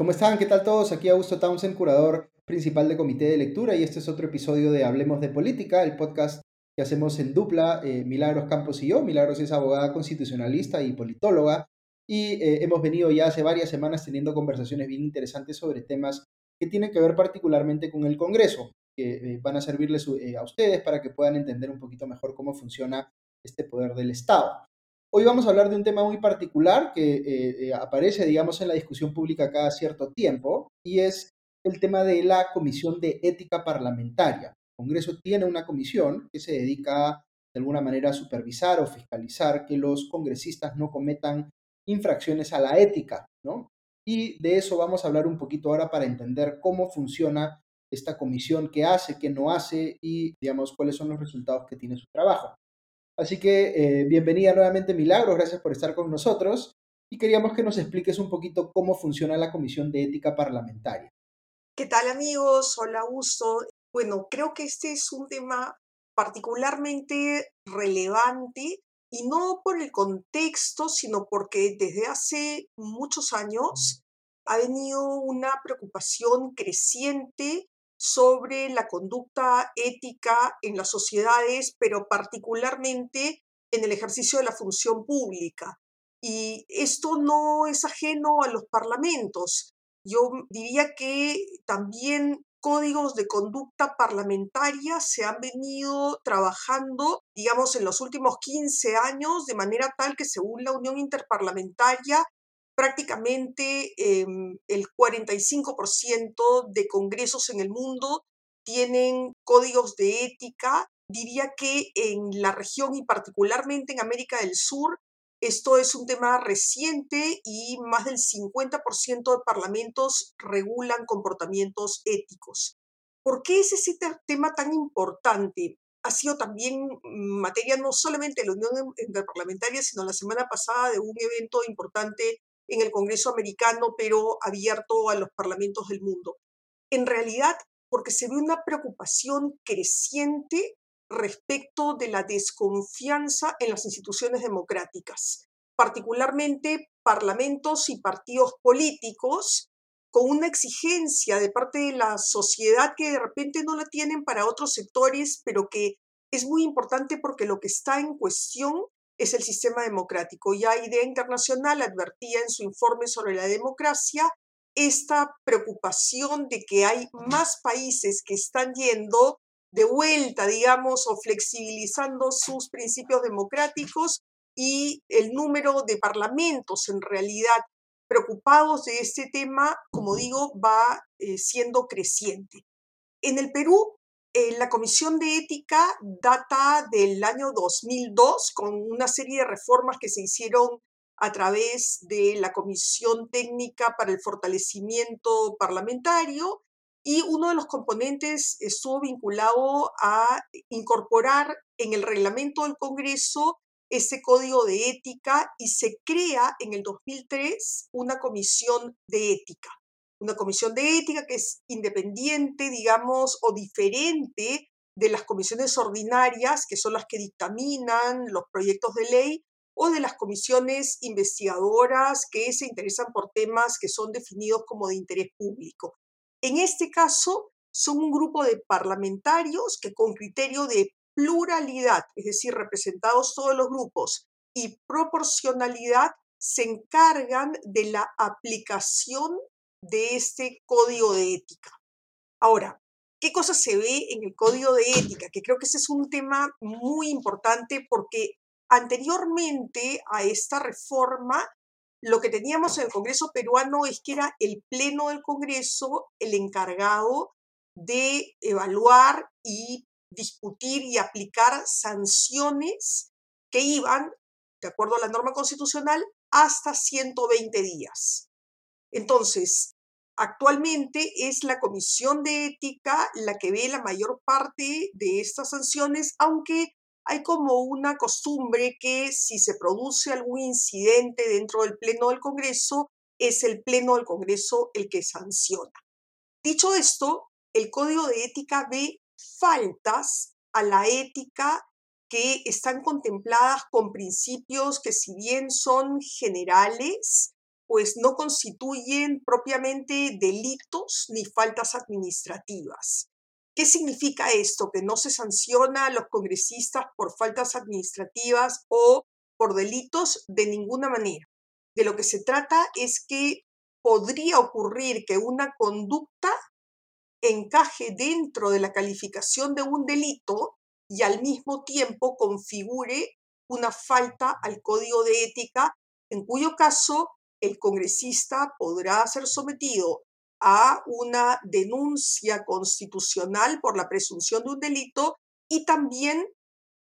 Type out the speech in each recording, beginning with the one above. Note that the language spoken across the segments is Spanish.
¿Cómo están? ¿Qué tal todos? Aquí Augusto Townsend, curador principal de Comité de Lectura, y este es otro episodio de Hablemos de Política, el podcast que hacemos en dupla, eh, Milagros Campos y yo. Milagros es abogada constitucionalista y politóloga, y eh, hemos venido ya hace varias semanas teniendo conversaciones bien interesantes sobre temas que tienen que ver particularmente con el Congreso, que eh, van a servirles a ustedes para que puedan entender un poquito mejor cómo funciona este poder del Estado. Hoy vamos a hablar de un tema muy particular que eh, eh, aparece, digamos, en la discusión pública cada cierto tiempo y es el tema de la Comisión de Ética Parlamentaria. El Congreso tiene una comisión que se dedica de alguna manera a supervisar o fiscalizar que los congresistas no cometan infracciones a la ética, ¿no? Y de eso vamos a hablar un poquito ahora para entender cómo funciona esta comisión, qué hace, qué no hace y, digamos, cuáles son los resultados que tiene su trabajo. Así que eh, bienvenida nuevamente Milagros, gracias por estar con nosotros y queríamos que nos expliques un poquito cómo funciona la Comisión de Ética Parlamentaria. ¿Qué tal amigos? Hola, Augusto. Bueno, creo que este es un tema particularmente relevante y no por el contexto, sino porque desde hace muchos años ha venido una preocupación creciente sobre la conducta ética en las sociedades, pero particularmente en el ejercicio de la función pública. Y esto no es ajeno a los parlamentos. Yo diría que también códigos de conducta parlamentaria se han venido trabajando, digamos, en los últimos 15 años, de manera tal que según la Unión Interparlamentaria prácticamente em, el 45% de congresos en el mundo tienen códigos de ética. Diría que en la región y particularmente en América del Sur, esto es un tema reciente y más del 50% de parlamentos regulan comportamientos éticos. ¿Por qué es ese tema tan importante? Ha sido también materia no solamente de la Unión Interparlamentaria, sino la semana pasada de un evento importante en el Congreso americano, pero abierto a los parlamentos del mundo. En realidad, porque se ve una preocupación creciente respecto de la desconfianza en las instituciones democráticas, particularmente parlamentos y partidos políticos, con una exigencia de parte de la sociedad que de repente no la tienen para otros sectores, pero que es muy importante porque lo que está en cuestión es el sistema democrático. Ya Idea Internacional advertía en su informe sobre la democracia esta preocupación de que hay más países que están yendo de vuelta, digamos, o flexibilizando sus principios democráticos y el número de parlamentos en realidad preocupados de este tema, como digo, va eh, siendo creciente. En el Perú eh, la Comisión de Ética data del año 2002 con una serie de reformas que se hicieron a través de la Comisión Técnica para el Fortalecimiento Parlamentario y uno de los componentes estuvo vinculado a incorporar en el reglamento del Congreso ese código de ética y se crea en el 2003 una comisión de ética una comisión de ética que es independiente, digamos, o diferente de las comisiones ordinarias, que son las que dictaminan los proyectos de ley, o de las comisiones investigadoras que se interesan por temas que son definidos como de interés público. En este caso, son un grupo de parlamentarios que con criterio de pluralidad, es decir, representados todos los grupos, y proporcionalidad, se encargan de la aplicación de este código de ética. Ahora, ¿qué cosa se ve en el código de ética? Que creo que ese es un tema muy importante porque anteriormente a esta reforma, lo que teníamos en el Congreso peruano es que era el Pleno del Congreso el encargado de evaluar y discutir y aplicar sanciones que iban, de acuerdo a la norma constitucional, hasta 120 días. Entonces, actualmente es la Comisión de Ética la que ve la mayor parte de estas sanciones, aunque hay como una costumbre que si se produce algún incidente dentro del Pleno del Congreso, es el Pleno del Congreso el que sanciona. Dicho esto, el Código de Ética ve faltas a la ética que están contempladas con principios que si bien son generales, pues no constituyen propiamente delitos ni faltas administrativas. ¿Qué significa esto? Que no se sanciona a los congresistas por faltas administrativas o por delitos de ninguna manera. De lo que se trata es que podría ocurrir que una conducta encaje dentro de la calificación de un delito y al mismo tiempo configure una falta al código de ética, en cuyo caso el congresista podrá ser sometido a una denuncia constitucional por la presunción de un delito y también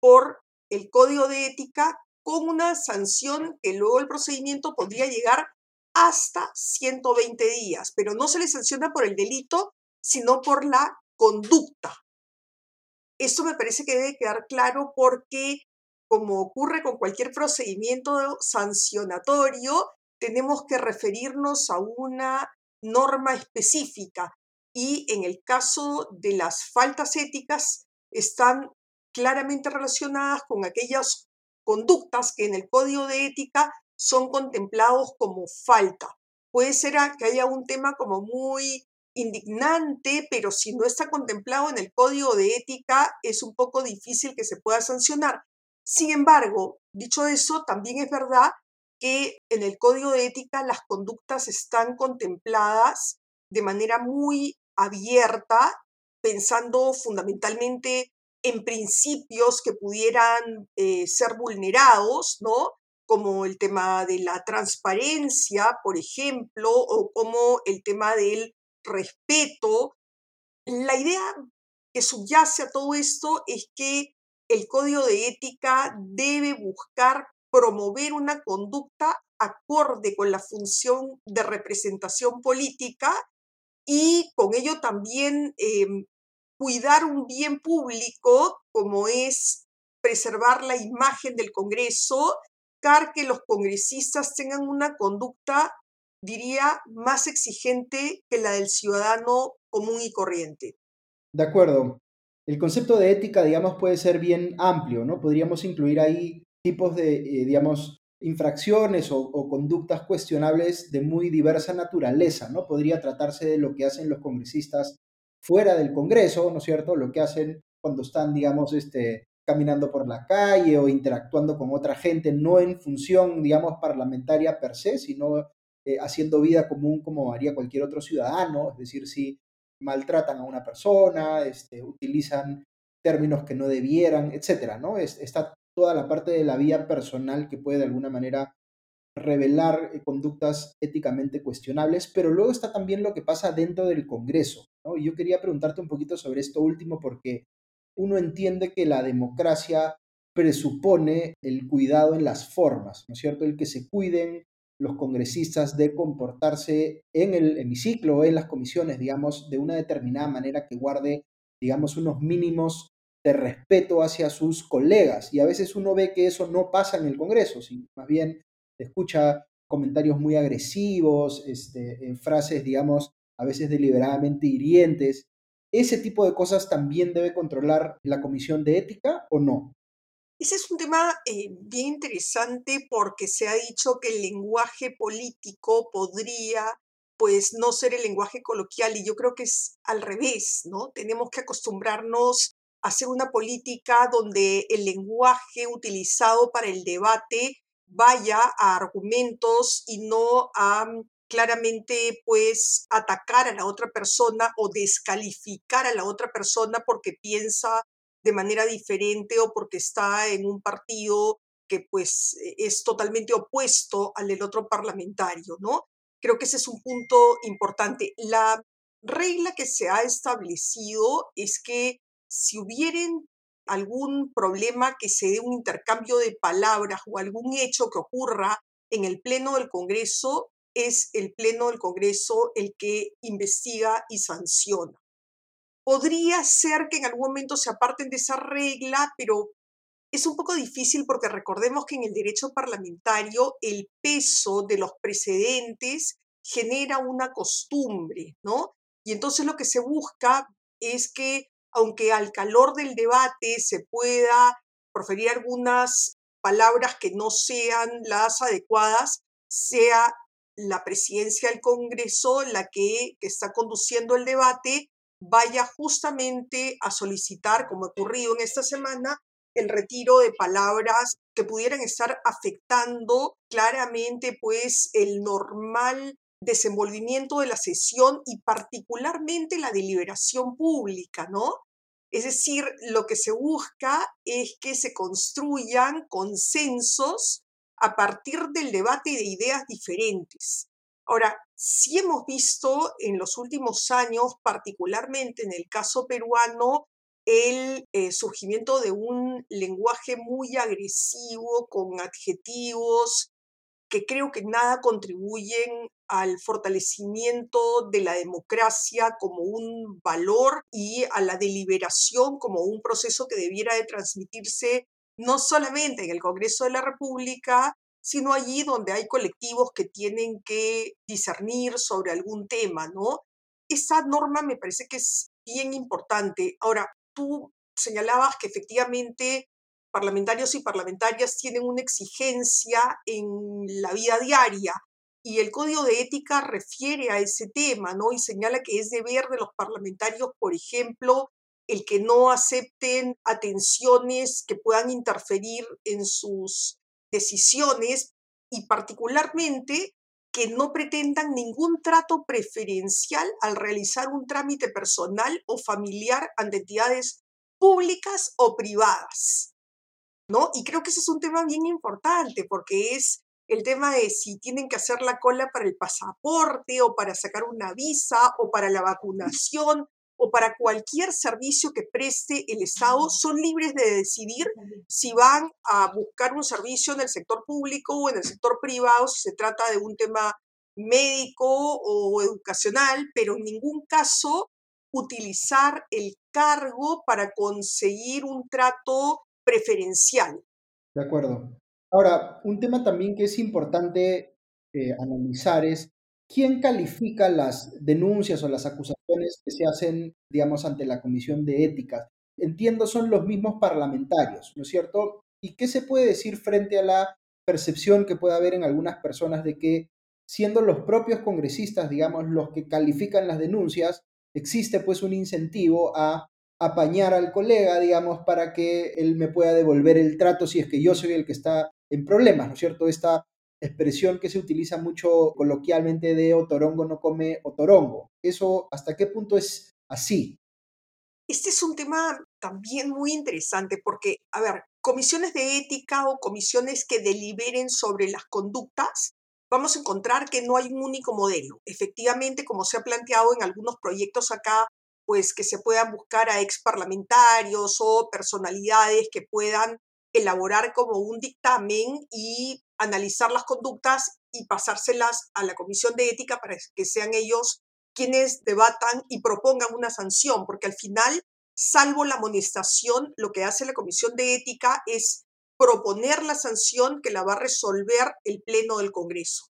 por el código de ética con una sanción que luego el procedimiento podría llegar hasta 120 días, pero no se le sanciona por el delito, sino por la conducta. Esto me parece que debe quedar claro porque, como ocurre con cualquier procedimiento sancionatorio, tenemos que referirnos a una norma específica y en el caso de las faltas éticas están claramente relacionadas con aquellas conductas que en el código de ética son contemplados como falta. Puede ser que haya un tema como muy indignante, pero si no está contemplado en el código de ética, es un poco difícil que se pueda sancionar. Sin embargo, dicho eso, también es verdad que en el código de ética las conductas están contempladas de manera muy abierta, pensando fundamentalmente en principios que pudieran eh, ser vulnerados, ¿no? Como el tema de la transparencia, por ejemplo, o como el tema del respeto. La idea que subyace a todo esto es que el código de ética debe buscar promover una conducta acorde con la función de representación política y con ello también em, cuidar un bien público como es preservar la imagen del Congreso, que los congresistas tengan una conducta, diría, más exigente que la del ciudadano común y corriente. De acuerdo. El concepto de ética, digamos, puede ser bien amplio, ¿no? Podríamos incluir ahí tipos de, eh, digamos, infracciones o, conductas cuestionables de muy diversa naturaleza, ¿no? Podría tratarse de lo que hacen los congresistas fuera del Congreso, ¿no es cierto? Lo que hacen cuando están, digamos, este, caminando por la calle o interactuando con otra gente, no en función, digamos, parlamentaria per se, sino eh, haciendo vida común como haría cualquier otro ciudadano, es decir, si maltratan a una persona, este, utilizan términos que no debieran, etcétera, ¿no? Es, está toda la parte de la vía personal que puede de alguna manera revelar eh, conductas éticamente cuestionables, pero luego está también lo que pasa dentro del Congreso. Y yo quería preguntarte un poquito sobre esto último porque uno entiende que la democracia presupone el cuidado en las formas, ¿no es cierto? El que se cuiden los congresistas de comportarse en el hemiciclo en las comisiones, digamos, de una determinada manera que guarde, digamos, unos mínimos de respeto hacia sus colegas. Y a veces uno ve que eso no pasa en el Congreso, sino más bien escucha comentarios muy agresivos, este, frases, digamos, a veces deliberadamente hirientes. ¿Ese tipo de cosas también debe controlar la Comisión de Ética o no? Ese es un tema eh, bien interesante porque se ha dicho que el lenguaje político podría pues no ser el lenguaje coloquial y yo creo que es al revés, ¿no? Tenemos que acostumbrarnos hacer una política donde el lenguaje utilizado para el debate vaya a argumentos y no a mm, claramente pues atacar a la otra persona o descalificar a la otra persona porque piensa de manera diferente o porque está en un partido que pues e, es totalmente opuesto al del otro parlamentario, ¿no? Creo que ese es un punto importante. La regla que se ha establecido es que si hubieren algún problema que se dé un intercambio de palabras o algún hecho que ocurra en el Pleno del Congreso, es el Pleno del Congreso el que investiga y sanciona. Podría ser que en algún momento se aparten de esa regla, pero es un poco difícil porque recordemos que en el derecho parlamentario el peso de los precedentes genera una costumbre, ¿no? Y entonces lo que se busca es que aunque al calor del debate se pueda proferir algunas palabras que no sean las adecuadas, sea la presidencia del Congreso, la que, que está conduciendo el debate, vaya justamente a solicitar, como ha ocurrido en esta semana, el retiro de palabras que pudieran estar afectando claramente pues el normal desenvolvimiento de la sesión y particularmente la deliberación pública, ¿no? Es decir, lo que se busca es que se construyan consensos a partir del debate de ideas diferentes. Ahora, sí hemos visto en los últimos años, particularmente en el caso peruano, el eh, surgimiento de un lenguaje muy agresivo, con adjetivos que creo que nada contribuyen al fortalecimiento de la democracia como un valor y a la deliberación como un proceso que debiera de transmitirse no solamente en el Congreso de la República, sino allí donde hay colectivos que tienen que discernir sobre algún tema, ¿no? Esa norma me parece que es bien importante. Ahora, tú señalabas que efectivamente parlamentarios y parlamentarias tienen una exigencia en la vida diaria y el código de ética refiere a ese tema, ¿no? Y señala que es deber de los parlamentarios, por ejemplo, el que no acepten atenciones que puedan interferir en sus decisiones y particularmente que no pretendan ningún trato preferencial al realizar un trámite personal o familiar ante entidades públicas o privadas. ¿No? Y creo que ese es un tema bien importante porque es el tema de si tienen que hacer la cola para el pasaporte o para sacar una visa o para la vacunación o para cualquier servicio que preste el Estado, son libres de decidir si van a buscar un servicio en el sector público o en el sector privado, si se trata de un tema médico o educacional, pero en ningún caso utilizar el cargo para conseguir un trato preferencial. De acuerdo. Ahora, un tema también que es importante eh, analizar es quién califica las denuncias o las acusaciones que se hacen, digamos, ante la Comisión de Ética. Entiendo, son los mismos parlamentarios, ¿no es cierto? ¿Y qué se puede decir frente a la percepción que puede haber en algunas personas de que, siendo los propios congresistas, digamos, los que califican las denuncias, existe pues un incentivo a apañar al colega, digamos, para que él me pueda devolver el trato si es que yo soy el que está en problemas, ¿no es cierto? Esta expresión que se utiliza mucho coloquialmente de otorongo no come otorongo. ¿Eso hasta qué punto es así? Este es un tema también muy interesante porque, a ver, comisiones de ética o comisiones que deliberen sobre las conductas, vamos a encontrar que no hay un único modelo. Efectivamente, como se ha planteado en algunos proyectos acá, pues que se puedan buscar a ex parlamentarios o personalidades que puedan elaborar como un dictamen y analizar las conductas y pasárselas a la comisión de ética para que sean ellos quienes debatan y propongan una sanción, porque al final, salvo la amonestación, lo que hace la comisión de ética es proponer la sanción que la va a resolver el Pleno del Congreso.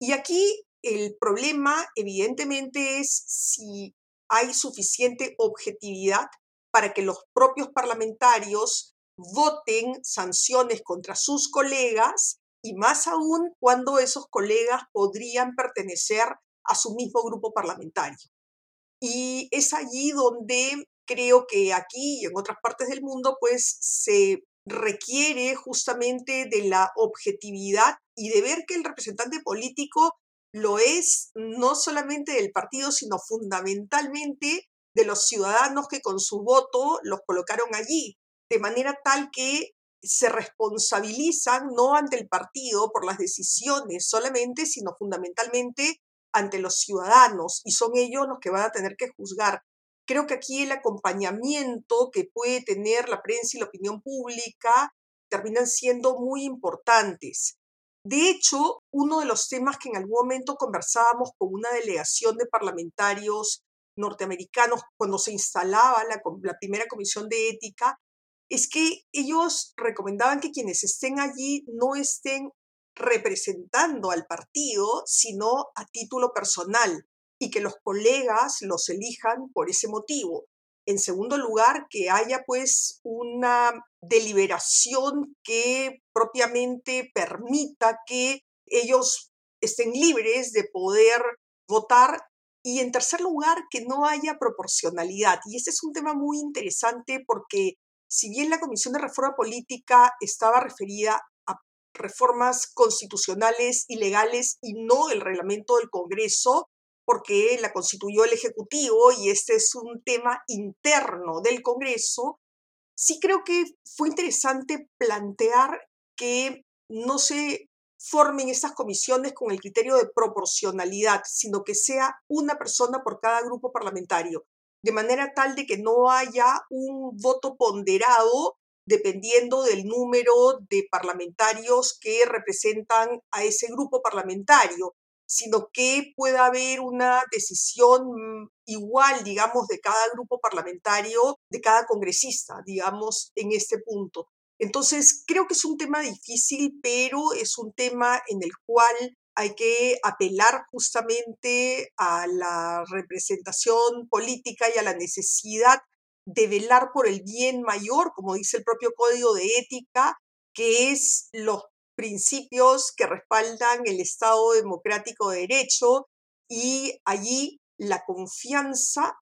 Y aquí el problema, evidentemente, es si hay suficiente objetividad para que los propios parlamentarios voten sanciones contra sus colegas y más aún cuando esos colegas podrían pertenecer a su mismo grupo parlamentario. Y es allí donde creo que aquí y en otras partes del mundo pues se requiere justamente de la objetividad y de ver que el representante político lo es no solamente del partido, sino fundamentalmente de los ciudadanos que con su voto los colocaron allí, de manera tal que se responsabilizan no ante el partido por las decisiones solamente, sino fundamentalmente ante los ciudadanos y son ellos los que van a tener que juzgar. Creo que aquí el acompañamiento que puede tener la prensa y la opinión pública terminan siendo muy importantes. De hecho, uno de los temas que en algún momento conversábamos con una delegación de parlamentarios norteamericanos cuando se instalaba la, primera comisión de ética, es que ellos recomendaban que quienes estén allí no estén representando al partido, sino a título personal y que los colegas los elijan por ese motivo. En segundo lugar, que haya pues una deliberación que propiamente permita que ellos estén libres de poder votar y en tercer lugar, que no haya proporcionalidad. Y este es un tema muy interesante porque si bien la Comisión de Reforma Política estaba referida a reformas constitucionales y legales y no el reglamento del Congreso, porque la constituyó el Ejecutivo y este es un tema interno del Congreso, sí creo que fue interesante plantear que no se formen estas comisiones con el criterio de proporcionalidad, sino que sea una persona por cada grupo parlamentario, de manera tal de que no haya un voto ponderado dependiendo del número de parlamentarios que representan a ese grupo parlamentario, sino que pueda haber una decisión igual, digamos, de cada grupo parlamentario, de cada congresista, digamos, en este punto. Entonces, creo que es un tema difícil, pero es un tema en el cual hay que apelar justamente a la representación política y a la necesidad de velar por el bien mayor, como dice el propio código de ética, que es los principios que respaldan el Estado democrático de derecho y allí la confianza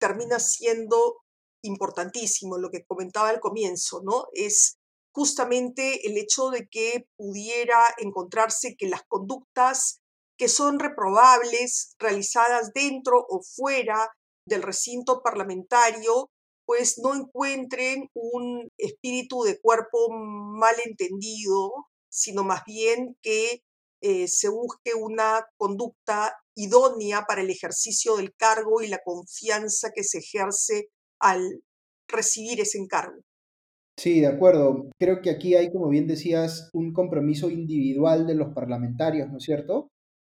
termina siendo importantísimo, lo que comentaba al comienzo, ¿no? Es justamente el hecho de que pudiera encontrarse que las conductas que son reprobables, realizadas dentro o fuera del recinto parlamentario, pues no encuentren un espíritu de cuerpo malentendido, sino más bien que eh, se busque una conducta idónea para el ejercicio del cargo y la confianza que se ejerce al recibir ese encargo. Sí, de acuerdo. Creo que aquí hay, como bien decías, un compromiso individual de los parlamentarios, ¿no es cierto?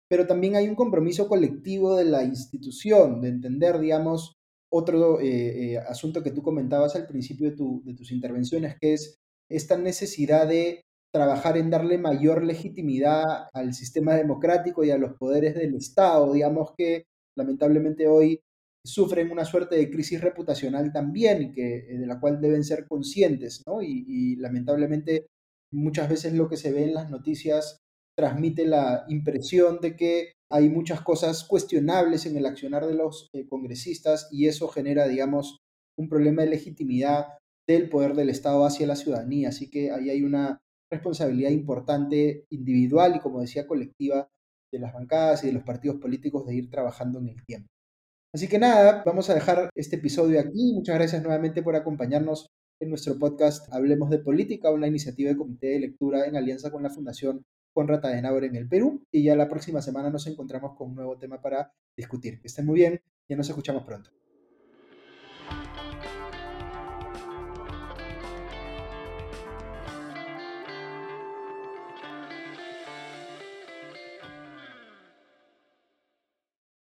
Pero también hay un compromiso colectivo de la institución, de entender, digamos, otro eh, eh, asunto que tú comentabas al principio de, de tus intervenciones, que es esta necesidad de trabajar en darle mayor legitimidad al sistema democrático y a los poderes del Estado. Digamos que lamentablemente hoy sufren una suerte de crisis reputacional también, que, eh, de la cual deben ser conscientes, ¿no? Y, lamentablemente muchas veces lo que se ve en las noticias transmite la impresión de que hay muchas cosas cuestionables en el accionar de los eh, congresistas y eso genera, digamos, un problema de legitimidad del poder del Estado hacia la ciudadanía. Así que ahí hay una responsabilidad importante individual y, como decía, colectiva de las bancadas y de los partidos políticos de ir trabajando en el tiempo. Así que nada, vamos a dejar este episodio aquí. Muchas gracias nuevamente por acompañarnos en nuestro podcast Hablemos de Política, una iniciativa de comité de lectura en alianza con la Fundación Conrad Adenauer en el Perú. Y ya la próxima semana nos encontramos con un nuevo tema para discutir. Que estén muy bien y nos escuchamos pronto.